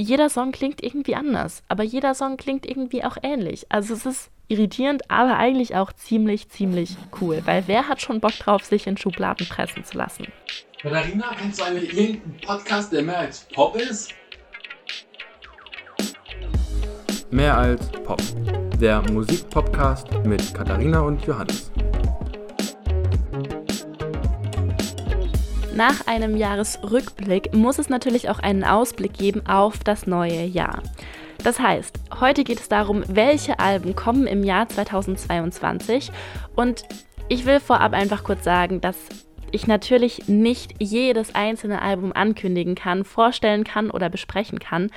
jeder Song klingt irgendwie anders, aber jeder Song klingt irgendwie auch ähnlich. Also es ist irritierend, aber eigentlich auch ziemlich, ziemlich cool, weil wer hat schon Bock drauf, sich in Schubladen pressen zu lassen? Katharina, kennst du eigentlich irgendeinen Podcast, der mehr als Pop ist? Mehr als Pop. Der Musikpodcast mit Katharina und Johannes. Nach einem Jahresrückblick muss es natürlich auch einen Ausblick geben auf das neue Jahr. Das heißt, heute geht es darum, welche Alben kommen im Jahr 2022 und ich will vorab einfach kurz sagen, dass ich natürlich nicht jedes einzelne Album ankündigen kann, vorstellen kann oder besprechen kann.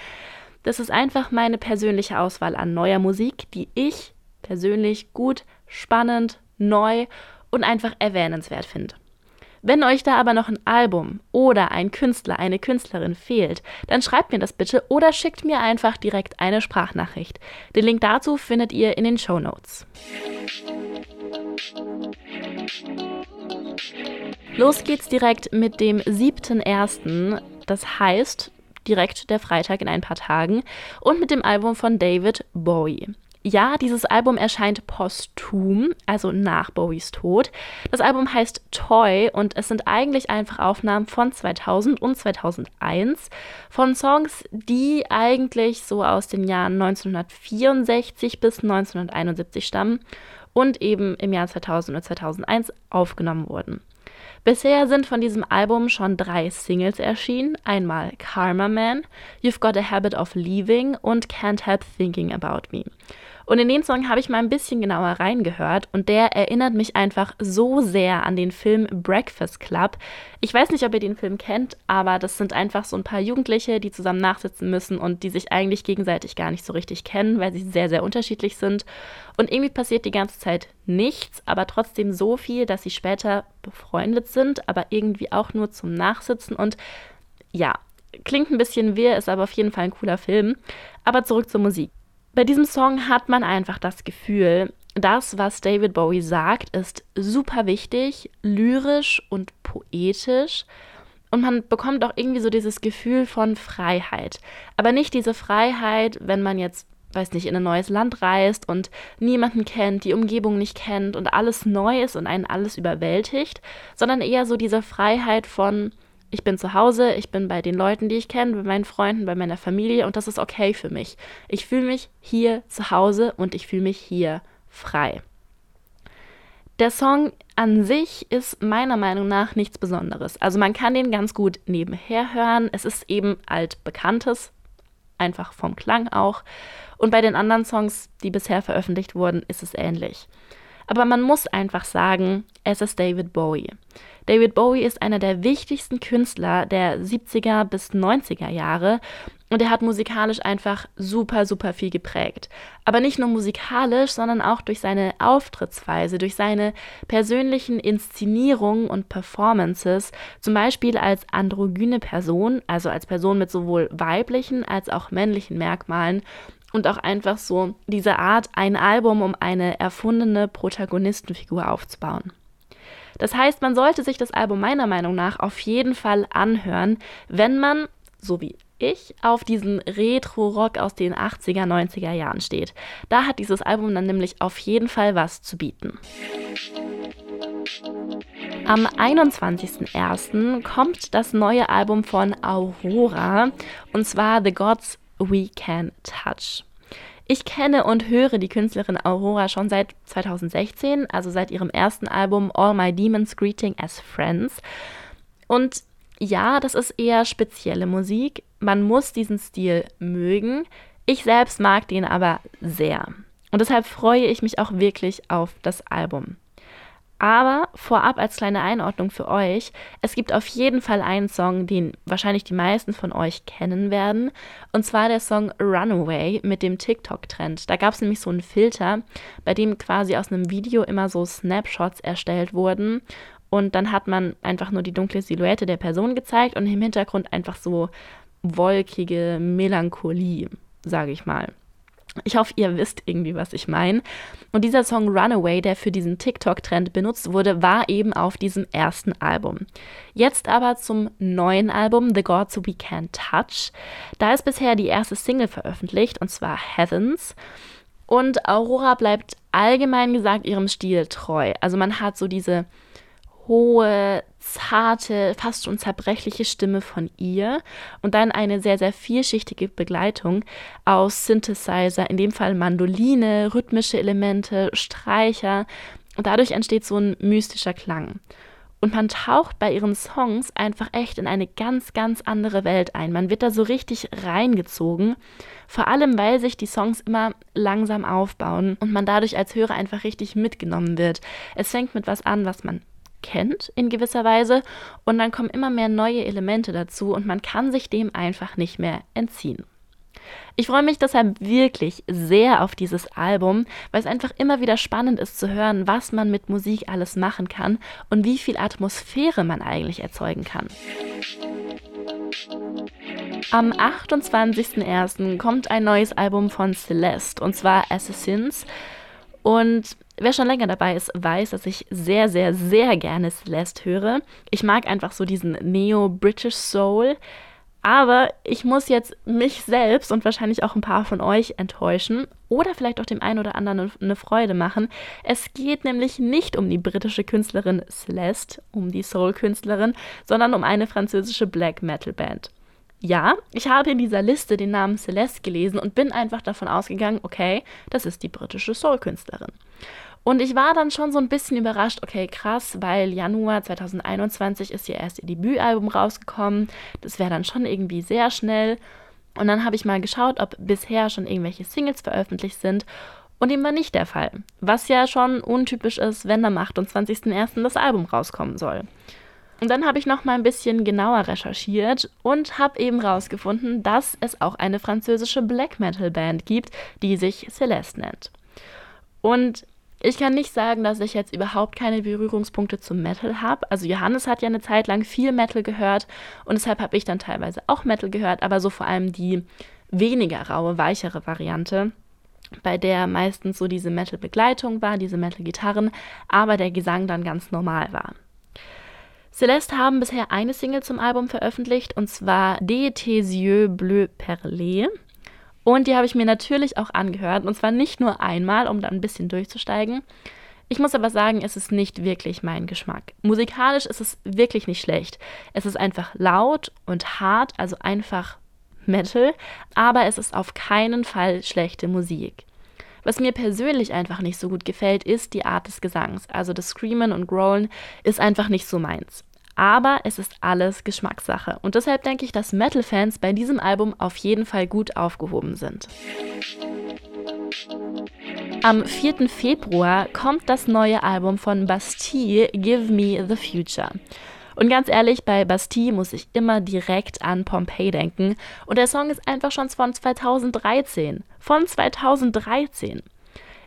Das ist einfach meine persönliche Auswahl an neuer Musik, die ich persönlich gut, spannend, neu und einfach erwähnenswert finde. Wenn euch da aber noch ein Album oder ein Künstler, eine Künstlerin fehlt, dann schreibt mir das bitte oder schickt mir einfach direkt eine Sprachnachricht. Den Link dazu findet ihr in den Show Notes. Los geht's direkt mit dem 7.1., das heißt direkt der Freitag in ein paar Tagen, und mit dem Album von David Bowie. Ja, dieses Album erscheint posthum, also nach Bowies Tod. Das Album heißt Toy und es sind eigentlich einfach Aufnahmen von 2000 und 2001 von Songs, die eigentlich so aus den Jahren 1964 bis 1971 stammen und eben im Jahr 2000 und 2001 aufgenommen wurden. Bisher sind von diesem Album schon drei Singles erschienen. Einmal Karma Man, You've Got a Habit of Leaving und Can't Help Thinking About Me. Und in den Song habe ich mal ein bisschen genauer reingehört und der erinnert mich einfach so sehr an den Film Breakfast Club. Ich weiß nicht, ob ihr den Film kennt, aber das sind einfach so ein paar Jugendliche, die zusammen nachsitzen müssen und die sich eigentlich gegenseitig gar nicht so richtig kennen, weil sie sehr, sehr unterschiedlich sind. Und irgendwie passiert die ganze Zeit nichts, aber trotzdem so viel, dass sie später befreundet sind, aber irgendwie auch nur zum Nachsitzen und ja, klingt ein bisschen wirr, ist aber auf jeden Fall ein cooler Film. Aber zurück zur Musik. Bei diesem Song hat man einfach das Gefühl, das, was David Bowie sagt, ist super wichtig, lyrisch und poetisch. Und man bekommt auch irgendwie so dieses Gefühl von Freiheit. Aber nicht diese Freiheit, wenn man jetzt, weiß nicht, in ein neues Land reist und niemanden kennt, die Umgebung nicht kennt und alles neu ist und einen alles überwältigt, sondern eher so diese Freiheit von, ich bin zu Hause, ich bin bei den Leuten, die ich kenne, bei meinen Freunden, bei meiner Familie und das ist okay für mich. Ich fühle mich hier zu Hause und ich fühle mich hier frei. Der Song an sich ist meiner Meinung nach nichts Besonderes. Also man kann den ganz gut nebenher hören. Es ist eben altbekanntes, einfach vom Klang auch. Und bei den anderen Songs, die bisher veröffentlicht wurden, ist es ähnlich. Aber man muss einfach sagen, es ist David Bowie. David Bowie ist einer der wichtigsten Künstler der 70er bis 90er Jahre und er hat musikalisch einfach super, super viel geprägt. Aber nicht nur musikalisch, sondern auch durch seine Auftrittsweise, durch seine persönlichen Inszenierungen und Performances, zum Beispiel als androgyne Person, also als Person mit sowohl weiblichen als auch männlichen Merkmalen und auch einfach so diese Art, ein Album um eine erfundene Protagonistenfigur aufzubauen. Das heißt, man sollte sich das Album meiner Meinung nach auf jeden Fall anhören, wenn man, so wie ich, auf diesen Retro-Rock aus den 80er, 90er Jahren steht. Da hat dieses Album dann nämlich auf jeden Fall was zu bieten. Am 21.01. kommt das neue Album von Aurora und zwar The Gods We Can Touch. Ich kenne und höre die Künstlerin Aurora schon seit 2016, also seit ihrem ersten Album All My Demons Greeting as Friends. Und ja, das ist eher spezielle Musik. Man muss diesen Stil mögen. Ich selbst mag den aber sehr. Und deshalb freue ich mich auch wirklich auf das Album. Aber vorab als kleine Einordnung für euch, es gibt auf jeden Fall einen Song, den wahrscheinlich die meisten von euch kennen werden. Und zwar der Song Runaway mit dem TikTok-Trend. Da gab es nämlich so einen Filter, bei dem quasi aus einem Video immer so Snapshots erstellt wurden. Und dann hat man einfach nur die dunkle Silhouette der Person gezeigt und im Hintergrund einfach so wolkige Melancholie, sage ich mal. Ich hoffe, ihr wisst irgendwie, was ich meine. Und dieser Song Runaway, der für diesen TikTok-Trend benutzt wurde, war eben auf diesem ersten Album. Jetzt aber zum neuen Album The Gods We Can't Touch. Da ist bisher die erste Single veröffentlicht, und zwar Heavens. Und Aurora bleibt allgemein gesagt ihrem Stil treu. Also man hat so diese hohe, zarte, fast schon zerbrechliche Stimme von ihr und dann eine sehr, sehr vielschichtige Begleitung aus Synthesizer, in dem Fall Mandoline, rhythmische Elemente, Streicher und dadurch entsteht so ein mystischer Klang. Und man taucht bei ihren Songs einfach echt in eine ganz, ganz andere Welt ein. Man wird da so richtig reingezogen. Vor allem, weil sich die Songs immer langsam aufbauen und man dadurch als Hörer einfach richtig mitgenommen wird. Es fängt mit was an, was man kennt in gewisser Weise und dann kommen immer mehr neue Elemente dazu und man kann sich dem einfach nicht mehr entziehen. Ich freue mich deshalb wirklich sehr auf dieses Album, weil es einfach immer wieder spannend ist zu hören, was man mit Musik alles machen kann und wie viel Atmosphäre man eigentlich erzeugen kann. Am 28.01. kommt ein neues Album von Celeste und zwar Assassins. Und wer schon länger dabei ist, weiß, dass ich sehr, sehr, sehr gerne Celeste höre. Ich mag einfach so diesen Neo-British Soul. Aber ich muss jetzt mich selbst und wahrscheinlich auch ein paar von euch enttäuschen oder vielleicht auch dem einen oder anderen eine Freude machen. Es geht nämlich nicht um die britische Künstlerin Celeste, um die Soul-Künstlerin, sondern um eine französische Black Metal Band. Ja, ich habe in dieser Liste den Namen Celeste gelesen und bin einfach davon ausgegangen, okay, das ist die britische Soul-Künstlerin. Und ich war dann schon so ein bisschen überrascht, okay, krass, weil Januar 2021 ist ihr erst ihr Debütalbum rausgekommen. Das wäre dann schon irgendwie sehr schnell. Und dann habe ich mal geschaut, ob bisher schon irgendwelche Singles veröffentlicht sind. Und dem war nicht der Fall. Was ja schon untypisch ist, wenn am 28.01. das Album rauskommen soll. Und dann habe ich noch mal ein bisschen genauer recherchiert und habe eben rausgefunden, dass es auch eine französische Black Metal Band gibt, die sich Celeste nennt. Und ich kann nicht sagen, dass ich jetzt überhaupt keine Berührungspunkte zum Metal habe. Also Johannes hat ja eine Zeit lang viel Metal gehört und deshalb habe ich dann teilweise auch Metal gehört, aber so vor allem die weniger raue, weichere Variante bei der meistens so diese Metal-Begleitung war, diese Metal-Gitarren, aber der Gesang dann ganz normal war. Celeste haben bisher eine Single zum Album veröffentlicht und zwar De Tes yeux bleu perlé. Und die habe ich mir natürlich auch angehört und zwar nicht nur einmal, um dann ein bisschen durchzusteigen. Ich muss aber sagen, es ist nicht wirklich mein Geschmack. Musikalisch ist es wirklich nicht schlecht. Es ist einfach laut und hart, also einfach Metal, aber es ist auf keinen Fall schlechte Musik. Was mir persönlich einfach nicht so gut gefällt, ist die Art des Gesangs. Also das Screamen und Growlen ist einfach nicht so meins. Aber es ist alles Geschmackssache. Und deshalb denke ich, dass Metal-Fans bei diesem Album auf jeden Fall gut aufgehoben sind. Am 4. Februar kommt das neue Album von Bastille, Give Me the Future. Und ganz ehrlich, bei Bastille muss ich immer direkt an Pompeii denken. Und der Song ist einfach schon von 2013. Von 2013.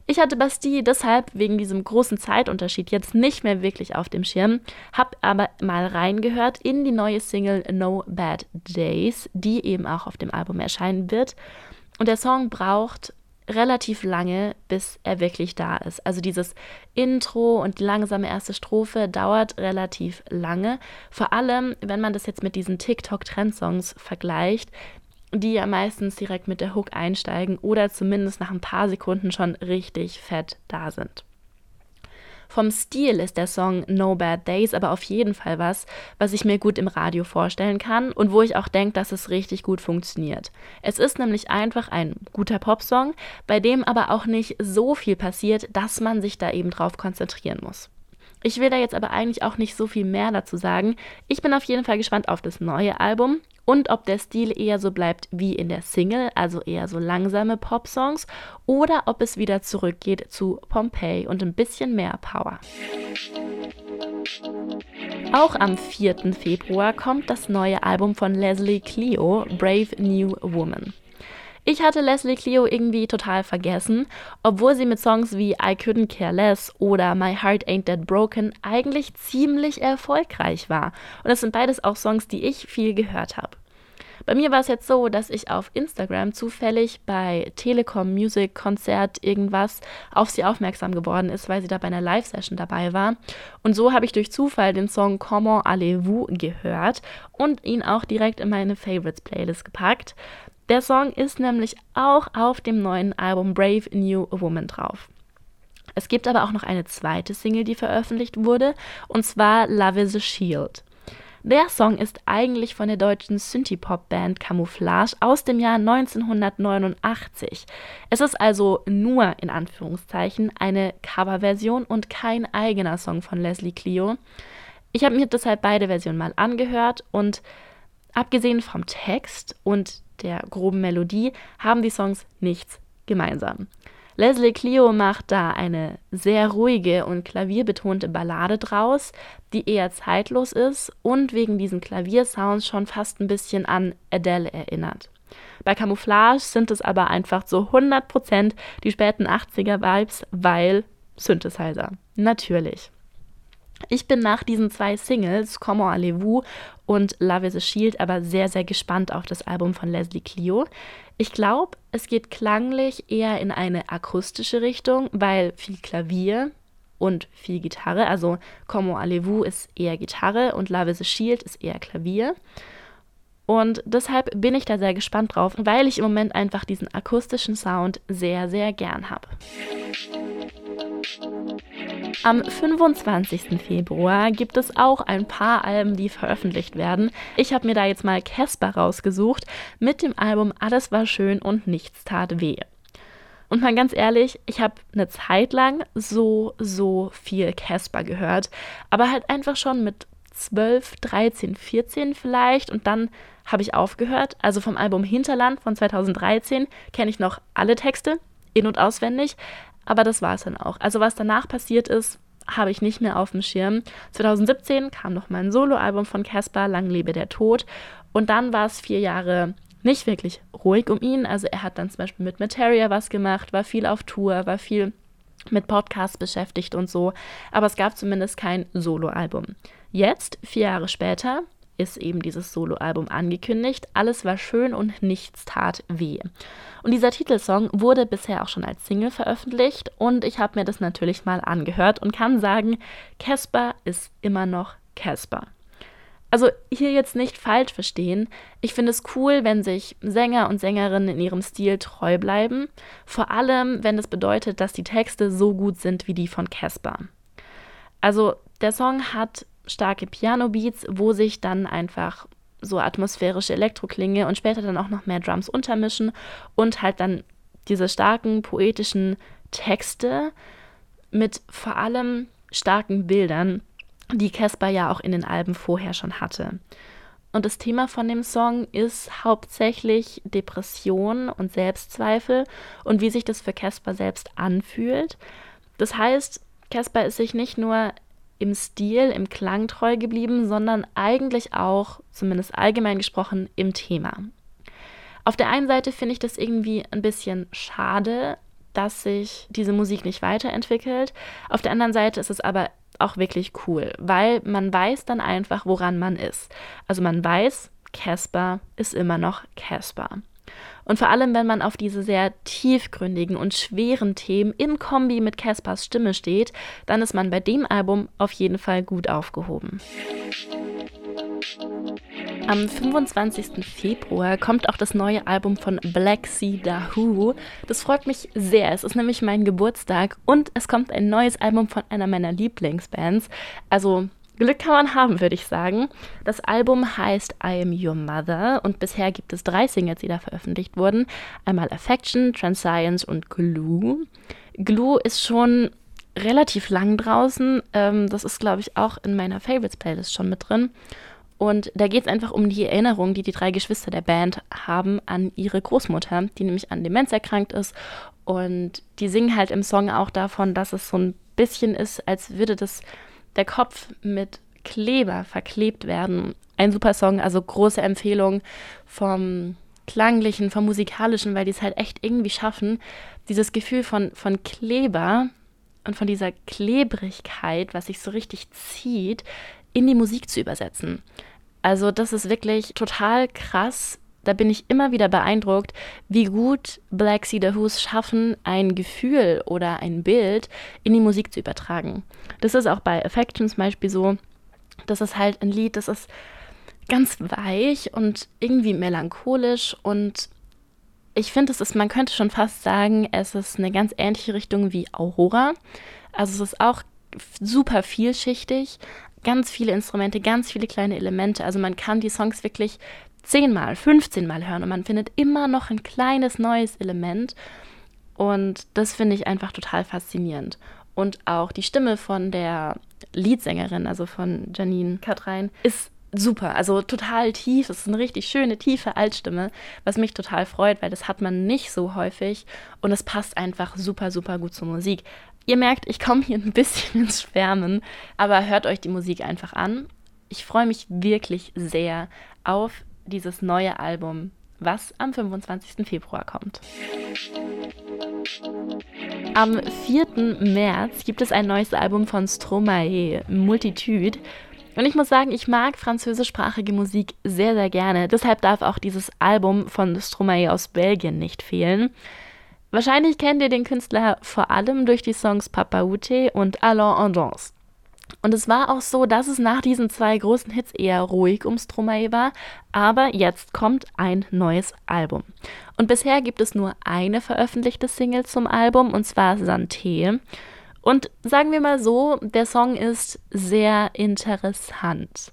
Ich hatte Bastille deshalb wegen diesem großen Zeitunterschied jetzt nicht mehr wirklich auf dem Schirm, hab aber mal reingehört in die neue Single No Bad Days, die eben auch auf dem Album erscheinen wird. Und der Song braucht relativ lange, bis er wirklich da ist. Also dieses Intro und die langsame erste Strophe dauert relativ lange. Vor allem, wenn man das jetzt mit diesen TikTok-Trendsongs vergleicht, die ja meistens direkt mit der Hook einsteigen oder zumindest nach ein paar Sekunden schon richtig fett da sind. Vom Stil ist der Song No Bad Days aber auf jeden Fall was, was ich mir gut im Radio vorstellen kann und wo ich auch denke, dass es richtig gut funktioniert. Es ist nämlich einfach ein guter Popsong, bei dem aber auch nicht so viel passiert, dass man sich da eben drauf konzentrieren muss. Ich will da jetzt aber eigentlich auch nicht so viel mehr dazu sagen. Ich bin auf jeden Fall gespannt auf das neue Album und ob der Stil eher so bleibt wie in der Single, also eher so langsame Pop-Songs, oder ob es wieder zurückgeht zu Pompeii und ein bisschen mehr Power. Auch am 4. Februar kommt das neue Album von Leslie Clio, Brave New Woman. Ich hatte Leslie Clio irgendwie total vergessen, obwohl sie mit Songs wie I Couldn't Care Less oder My Heart Ain't That Broken eigentlich ziemlich erfolgreich war. Und das sind beides auch Songs, die ich viel gehört habe. Bei mir war es jetzt so, dass ich auf Instagram zufällig bei Telekom Music Konzert irgendwas auf sie aufmerksam geworden ist, weil sie da bei einer Live-Session dabei war. Und so habe ich durch Zufall den Song Comment allez-vous gehört und ihn auch direkt in meine Favorites Playlist gepackt. Der Song ist nämlich auch auf dem neuen Album Brave New Woman drauf. Es gibt aber auch noch eine zweite Single, die veröffentlicht wurde, und zwar Love is a Shield. Der Song ist eigentlich von der deutschen Synthie-Pop-Band Camouflage aus dem Jahr 1989. Es ist also nur in Anführungszeichen eine Coverversion und kein eigener Song von Leslie Clio. Ich habe mir deshalb beide Versionen mal angehört und abgesehen vom Text und der groben Melodie haben die Songs nichts gemeinsam. Leslie Clio macht da eine sehr ruhige und klavierbetonte Ballade draus, die eher zeitlos ist und wegen diesen Klaviersounds schon fast ein bisschen an Adele erinnert. Bei Camouflage sind es aber einfach so 100% die späten 80er Vibes, weil Synthesizer. Natürlich. Ich bin nach diesen zwei Singles, Comment allez-vous und Love is a Shield, aber sehr, sehr gespannt auf das Album von Leslie Clio. Ich glaube, es geht klanglich eher in eine akustische Richtung, weil viel Klavier und viel Gitarre, also Comment allez-vous ist eher Gitarre und Love is a Shield ist eher Klavier. Und deshalb bin ich da sehr gespannt drauf, weil ich im Moment einfach diesen akustischen Sound sehr, sehr gern habe. Am 25. Februar gibt es auch ein paar Alben, die veröffentlicht werden. Ich habe mir da jetzt mal Casper rausgesucht mit dem Album Alles war schön und nichts tat weh. Und mal ganz ehrlich, ich habe eine Zeit lang so, so viel Casper gehört, aber halt einfach schon mit 12, 13, 14 vielleicht und dann habe ich aufgehört. Also vom Album Hinterland von 2013 kenne ich noch alle Texte, in- und auswendig, aber das war es dann auch. Also was danach passiert ist, habe ich nicht mehr auf dem Schirm. 2017 kam noch mein Soloalbum von Casper, Lang lebe der Tod. Und dann war es vier Jahre nicht wirklich ruhig um ihn. Also er hat dann zum Beispiel mit Materia was gemacht, war viel auf Tour, war viel mit Podcasts beschäftigt und so. Aber es gab zumindest kein Soloalbum. Jetzt, vier Jahre später, ist eben dieses Soloalbum angekündigt. Alles war schön und nichts tat weh. Und dieser Titelsong wurde bisher auch schon als Single veröffentlicht und ich habe mir das natürlich mal angehört und kann sagen, Casper ist immer noch Casper. Also hier jetzt nicht falsch verstehen. Ich finde es cool, wenn sich Sänger und Sängerinnen in ihrem Stil treu bleiben. Vor allem, wenn es bedeutet, dass die Texte so gut sind wie die von Casper. Also der Song hat starke Piano-Beats, wo sich dann einfach so atmosphärische Elektroklinge und später dann auch noch mehr Drums untermischen und halt dann diese starken poetischen Texte mit vor allem starken Bildern, die Casper ja auch in den Alben vorher schon hatte. Und das Thema von dem Song ist hauptsächlich Depression und Selbstzweifel und wie sich das für Casper selbst anfühlt. Das heißt, Casper ist sich nicht nur im Stil, im Klang treu geblieben, sondern eigentlich auch, zumindest allgemein gesprochen, im Thema. Auf der einen Seite finde ich das irgendwie ein bisschen schade, dass sich diese Musik nicht weiterentwickelt. Auf der anderen Seite ist es aber auch wirklich cool, weil man weiß dann einfach, woran man ist. Also man weiß, Casper ist immer noch Casper. Und vor allem, wenn man auf diese sehr tiefgründigen und schweren Themen in Kombi mit Caspers Stimme steht, dann ist man bei dem Album auf jeden Fall gut aufgehoben. Am 25. Februar kommt auch das neue Album von Black Sea Dahoo. Das freut mich sehr. Es ist nämlich mein Geburtstag und es kommt ein neues Album von einer meiner Lieblingsbands. Also Glück kann man haben, würde ich sagen. Das Album heißt I Am Your Mother und bisher gibt es drei Singles, die da veröffentlicht wurden. Einmal Affection, Transcience und Glue. Glue ist schon relativ lang draußen. Ähm, das ist, glaube ich, auch in meiner Favorites-Playlist schon mit drin. Und da geht es einfach um die Erinnerung, die die drei Geschwister der Band haben an ihre Großmutter, die nämlich an Demenz erkrankt ist. Und die singen halt im Song auch davon, dass es so ein bisschen ist, als würde das der Kopf mit Kleber verklebt werden. Ein super Song, also große Empfehlung vom klanglichen, vom musikalischen, weil die es halt echt irgendwie schaffen, dieses Gefühl von, von Kleber und von dieser Klebrigkeit, was sich so richtig zieht, in die Musik zu übersetzen. Also das ist wirklich total krass, da bin ich immer wieder beeindruckt, wie gut Black The Who's schaffen, ein Gefühl oder ein Bild in die Musik zu übertragen. Das ist auch bei Affection zum Beispiel so. Das ist halt ein Lied, das ist ganz weich und irgendwie melancholisch und ich finde, es ist, man könnte schon fast sagen, es ist eine ganz ähnliche Richtung wie Aurora. Also es ist auch super vielschichtig, ganz viele Instrumente, ganz viele kleine Elemente. Also man kann die Songs wirklich zehnmal, 15 Mal hören und man findet immer noch ein kleines neues Element. Und das finde ich einfach total faszinierend. Und auch die Stimme von der Leadsängerin, also von Janine Katrein, ist super, also total tief. Es ist eine richtig schöne, tiefe Altstimme, was mich total freut, weil das hat man nicht so häufig und es passt einfach super, super gut zur Musik. Ihr merkt, ich komme hier ein bisschen ins Schwärmen, aber hört euch die Musik einfach an. Ich freue mich wirklich sehr auf dieses neue Album, was am 25. Februar kommt. Am 4. März gibt es ein neues Album von Stromae, Multitude. Und ich muss sagen, ich mag französischsprachige Musik sehr, sehr gerne. Deshalb darf auch dieses Album von Stromae aus Belgien nicht fehlen. Wahrscheinlich kennt ihr den Künstler vor allem durch die Songs Papa Ute und Allons en Danse. Und es war auch so, dass es nach diesen zwei großen Hits eher ruhig um Stromae war, aber jetzt kommt ein neues Album. Und bisher gibt es nur eine veröffentlichte Single zum Album, und zwar Santé. Und sagen wir mal so, der Song ist sehr interessant.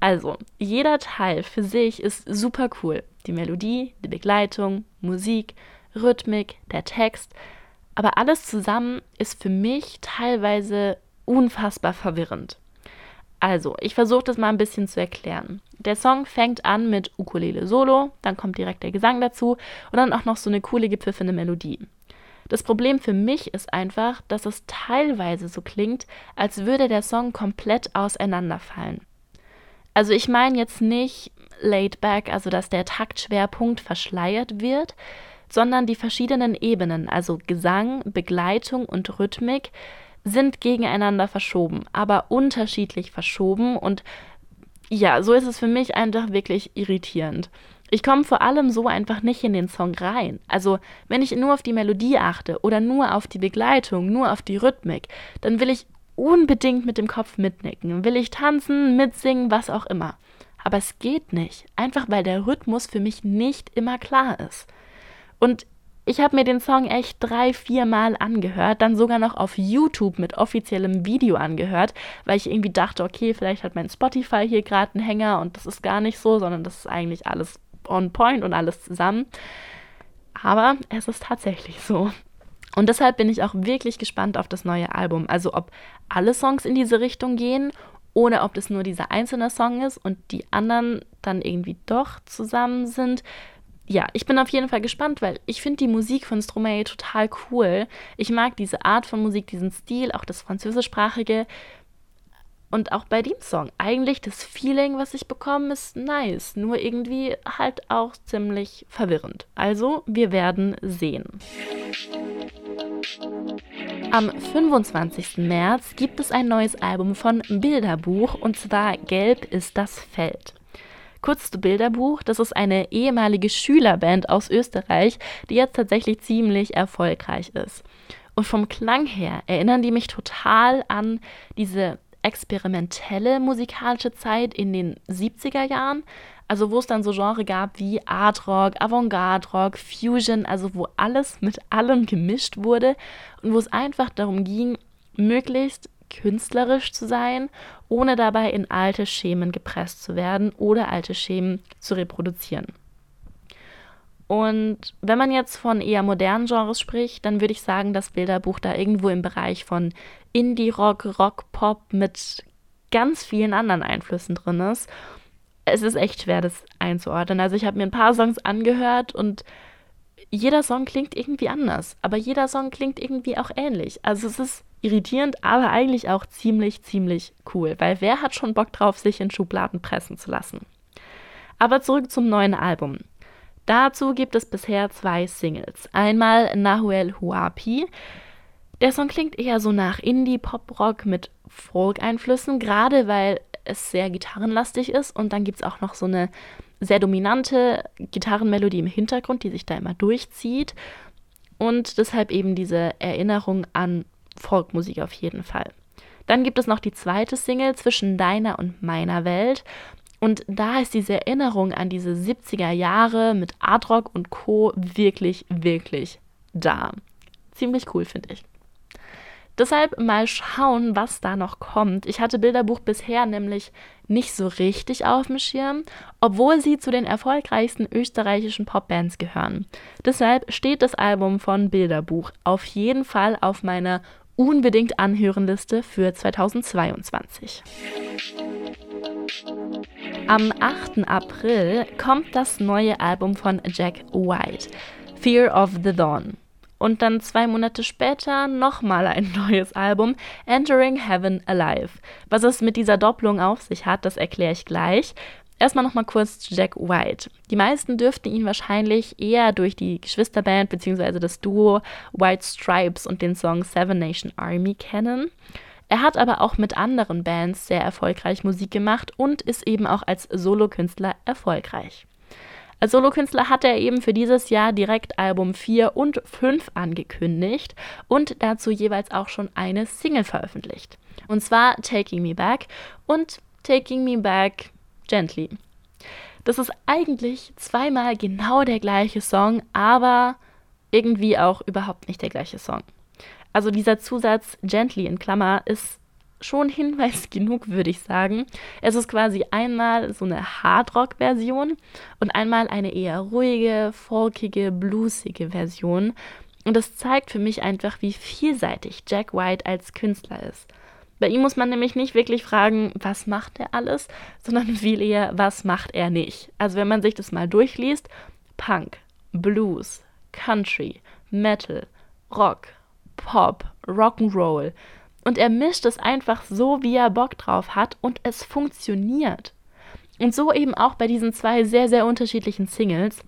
Also, jeder Teil für sich ist super cool. Die Melodie, die Begleitung, Musik, Rhythmik, der Text. Aber alles zusammen ist für mich teilweise unfassbar verwirrend. Also, ich versuche das mal ein bisschen zu erklären. Der Song fängt an mit Ukulele Solo, dann kommt direkt der Gesang dazu und dann auch noch so eine coole gepfiffene Melodie. Das Problem für mich ist einfach, dass es teilweise so klingt, als würde der Song komplett auseinanderfallen. Also ich meine jetzt nicht laid back, also dass der Taktschwerpunkt verschleiert wird, sondern die verschiedenen Ebenen, also Gesang, Begleitung und Rhythmik, sind gegeneinander verschoben, aber unterschiedlich verschoben und ja, so ist es für mich einfach wirklich irritierend. Ich komme vor allem so einfach nicht in den Song rein. Also, wenn ich nur auf die Melodie achte oder nur auf die Begleitung, nur auf die Rhythmik, dann will ich unbedingt mit dem Kopf mitnicken, will ich tanzen, mitsingen, was auch immer. Aber es geht nicht, einfach weil der Rhythmus für mich nicht immer klar ist. Und ich habe mir den Song echt drei, vier Mal angehört, dann sogar noch auf YouTube mit offiziellem Video angehört, weil ich irgendwie dachte, okay, vielleicht hat mein Spotify hier gerade einen Hänger und das ist gar nicht so, sondern das ist eigentlich alles on point und alles zusammen. Aber es ist tatsächlich so. Und deshalb bin ich auch wirklich gespannt auf das neue Album. Also ob alle Songs in diese Richtung gehen oder ob das nur dieser einzelne Song ist und die anderen dann irgendwie doch zusammen sind ja, ich bin auf jeden Fall gespannt, weil ich finde die Musik von Stromae total cool. Ich mag diese Art von Musik, diesen Stil, auch das französischsprachige. Und auch bei dem Song. Eigentlich das Feeling, was ich bekomme, ist nice. Nur irgendwie halt auch ziemlich verwirrend. Also, wir werden sehen. Am 25. März gibt es ein neues Album von Bilderbuch und zwar Gelb ist das Feld. Kurz zu Bilderbuch, das ist eine ehemalige Schülerband aus Österreich, die jetzt tatsächlich ziemlich erfolgreich ist. Und vom Klang her erinnern die mich total an diese experimentelle musikalische Zeit in den 70er Jahren. Also wo es dann so Genre gab wie Art Rock, Avantgarde Rock, Fusion, also wo alles mit allem gemischt wurde und wo es einfach darum ging, möglichst künstlerisch zu sein, ohne dabei in alte Schemen gepresst zu werden oder alte Schemen zu reproduzieren. Und wenn man jetzt von eher modernen Genres spricht, dann würde ich sagen, dass Bilderbuch da irgendwo im Bereich von Indie-Rock, Rock-Pop mit ganz vielen anderen Einflüssen drin ist. Es ist echt schwer, das einzuordnen. Also ich habe mir ein paar Songs angehört und jeder Song klingt irgendwie anders, aber jeder Song klingt irgendwie auch ähnlich. Also es ist irritierend, aber eigentlich auch ziemlich, ziemlich cool, weil wer hat schon Bock drauf, sich in Schubladen pressen zu lassen? Aber zurück zum neuen Album. Dazu gibt es bisher zwei Singles. Einmal Nahuel Huapi. Der Song klingt eher so nach Indie-Pop-Rock mit Folk-Einflüssen, gerade weil es sehr gitarrenlastig ist. Und dann gibt es auch noch so eine sehr dominante Gitarrenmelodie im Hintergrund, die sich da immer durchzieht. Und deshalb eben diese Erinnerung an Folkmusik auf jeden Fall. Dann gibt es noch die zweite Single zwischen deiner und meiner Welt. Und da ist diese Erinnerung an diese 70er Jahre mit Art Rock und Co. wirklich, wirklich da. Ziemlich cool, finde ich. Deshalb mal schauen, was da noch kommt. Ich hatte Bilderbuch bisher nämlich nicht so richtig auf dem Schirm, obwohl sie zu den erfolgreichsten österreichischen Popbands gehören. Deshalb steht das Album von Bilderbuch auf jeden Fall auf meiner unbedingt anhören Liste für 2022. Am 8. April kommt das neue Album von Jack White, Fear of the Dawn. Und dann zwei Monate später nochmal ein neues Album, Entering Heaven Alive. Was es mit dieser Doppelung auf sich hat, das erkläre ich gleich. Erstmal nochmal kurz zu Jack White. Die meisten dürften ihn wahrscheinlich eher durch die Geschwisterband bzw. das Duo White Stripes und den Song Seven Nation Army kennen. Er hat aber auch mit anderen Bands sehr erfolgreich Musik gemacht und ist eben auch als Solokünstler erfolgreich. Als Solokünstler hat er eben für dieses Jahr direkt Album 4 und 5 angekündigt und dazu jeweils auch schon eine Single veröffentlicht. Und zwar Taking Me Back und Taking Me Back Gently. Das ist eigentlich zweimal genau der gleiche Song, aber irgendwie auch überhaupt nicht der gleiche Song. Also dieser Zusatz Gently in Klammer ist schon Hinweis genug, würde ich sagen. Es ist quasi einmal so eine Hardrock-Version und einmal eine eher ruhige, folkige, bluesige Version. Und das zeigt für mich einfach, wie vielseitig Jack White als Künstler ist. Bei ihm muss man nämlich nicht wirklich fragen, was macht er alles, sondern viel eher, was macht er nicht. Also wenn man sich das mal durchliest, Punk, Blues, Country, Metal, Rock, Pop, Rock'n'Roll, und er mischt es einfach so, wie er Bock drauf hat und es funktioniert. Und so eben auch bei diesen zwei sehr, sehr unterschiedlichen Singles,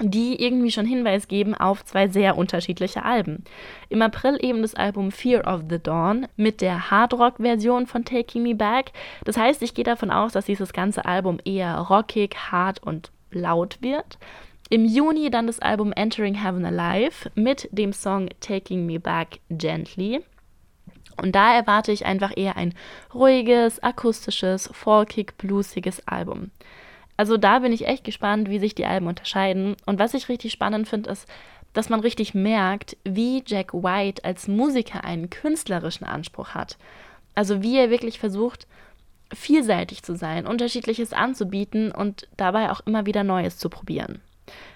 die irgendwie schon Hinweis geben auf zwei sehr unterschiedliche Alben. Im April eben das Album Fear of the Dawn mit der Hardrock-Version von Taking Me Back. Das heißt, ich gehe davon aus, dass dieses ganze Album eher rockig, hart und laut wird. Im Juni dann das Album Entering Heaven Alive mit dem Song Taking Me Back Gently. Und da erwarte ich einfach eher ein ruhiges, akustisches, folkig, bluesiges Album. Also da bin ich echt gespannt, wie sich die Alben unterscheiden. Und was ich richtig spannend finde, ist, dass man richtig merkt, wie Jack White als Musiker einen künstlerischen Anspruch hat. Also wie er wirklich versucht, vielseitig zu sein, unterschiedliches anzubieten und dabei auch immer wieder Neues zu probieren.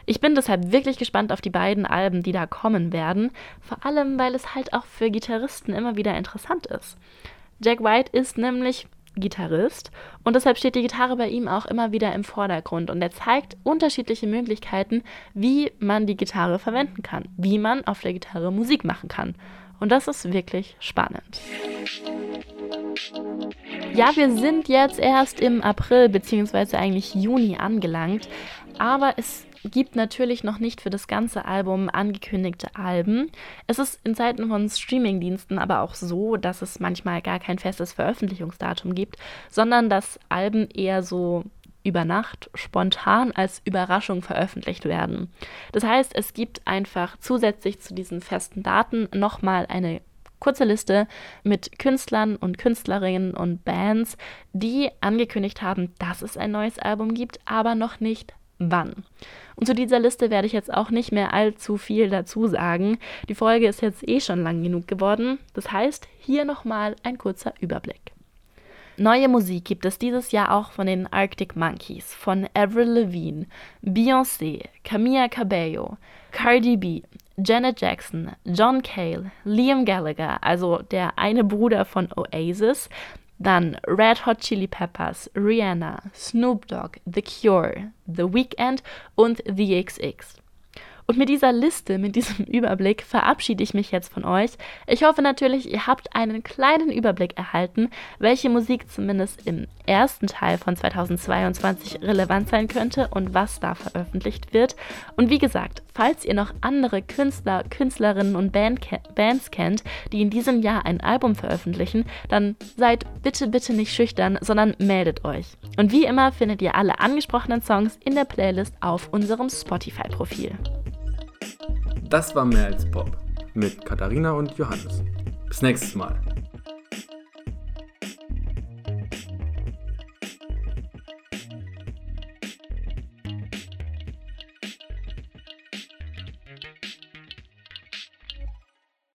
Ich bin deshalb wirklich gespannt auf die beiden Alben, die da kommen werden, vor allem weil es halt auch für Gitarristen immer wieder interessant ist. Jack White ist nämlich Gitarrist und deshalb steht die Gitarre bei ihm auch immer wieder im Vordergrund und er zeigt unterschiedliche Möglichkeiten, wie man die Gitarre verwenden kann, wie man auf der Gitarre Musik machen kann. Und das ist wirklich spannend. Ja, wir sind jetzt erst im April bzw. eigentlich Juni angelangt, aber es gibt natürlich noch nicht für das ganze Album angekündigte Alben. Es ist in Zeiten von Streamingdiensten aber auch so, dass es manchmal gar kein festes Veröffentlichungsdatum gibt, sondern dass Alben eher so über Nacht spontan als Überraschung veröffentlicht werden. Das heißt, es gibt einfach zusätzlich zu diesen festen Daten nochmal eine kurze Liste mit Künstlern und Künstlerinnen und Bands, die angekündigt haben, dass es ein neues Album gibt, aber noch nicht wann. Und zu dieser Liste werde ich jetzt auch nicht mehr allzu viel dazu sagen. Die Folge ist jetzt eh schon lang genug geworden. Das heißt, hier nochmal ein kurzer Überblick. Neue Musik gibt es dieses Jahr auch von den Arctic Monkeys, von Avril Lavigne, Beyoncé, Camilla Cabello, Cardi B, Janet Jackson, John Cale, Liam Gallagher, also der eine Bruder von Oasis, dann Red Hot Chili Peppers, Rihanna, Snoop Dogg, The Cure, The Weeknd und The XX. Und mit dieser Liste, mit diesem Überblick verabschiede ich mich jetzt von euch. Ich hoffe natürlich, ihr habt einen kleinen Überblick erhalten, welche Musik zumindest im ersten Teil von 2022 relevant sein könnte und was da veröffentlicht wird. Und wie gesagt, falls ihr noch andere Künstler, Künstlerinnen und Band Bands kennt, die in diesem Jahr ein Album veröffentlichen, dann seid bitte, bitte nicht schüchtern, sondern meldet euch. Und wie immer findet ihr alle angesprochenen Songs in der Playlist auf unserem Spotify-Profil. Das war mehr als Pop mit Katharina und Johannes. Bis nächstes Mal.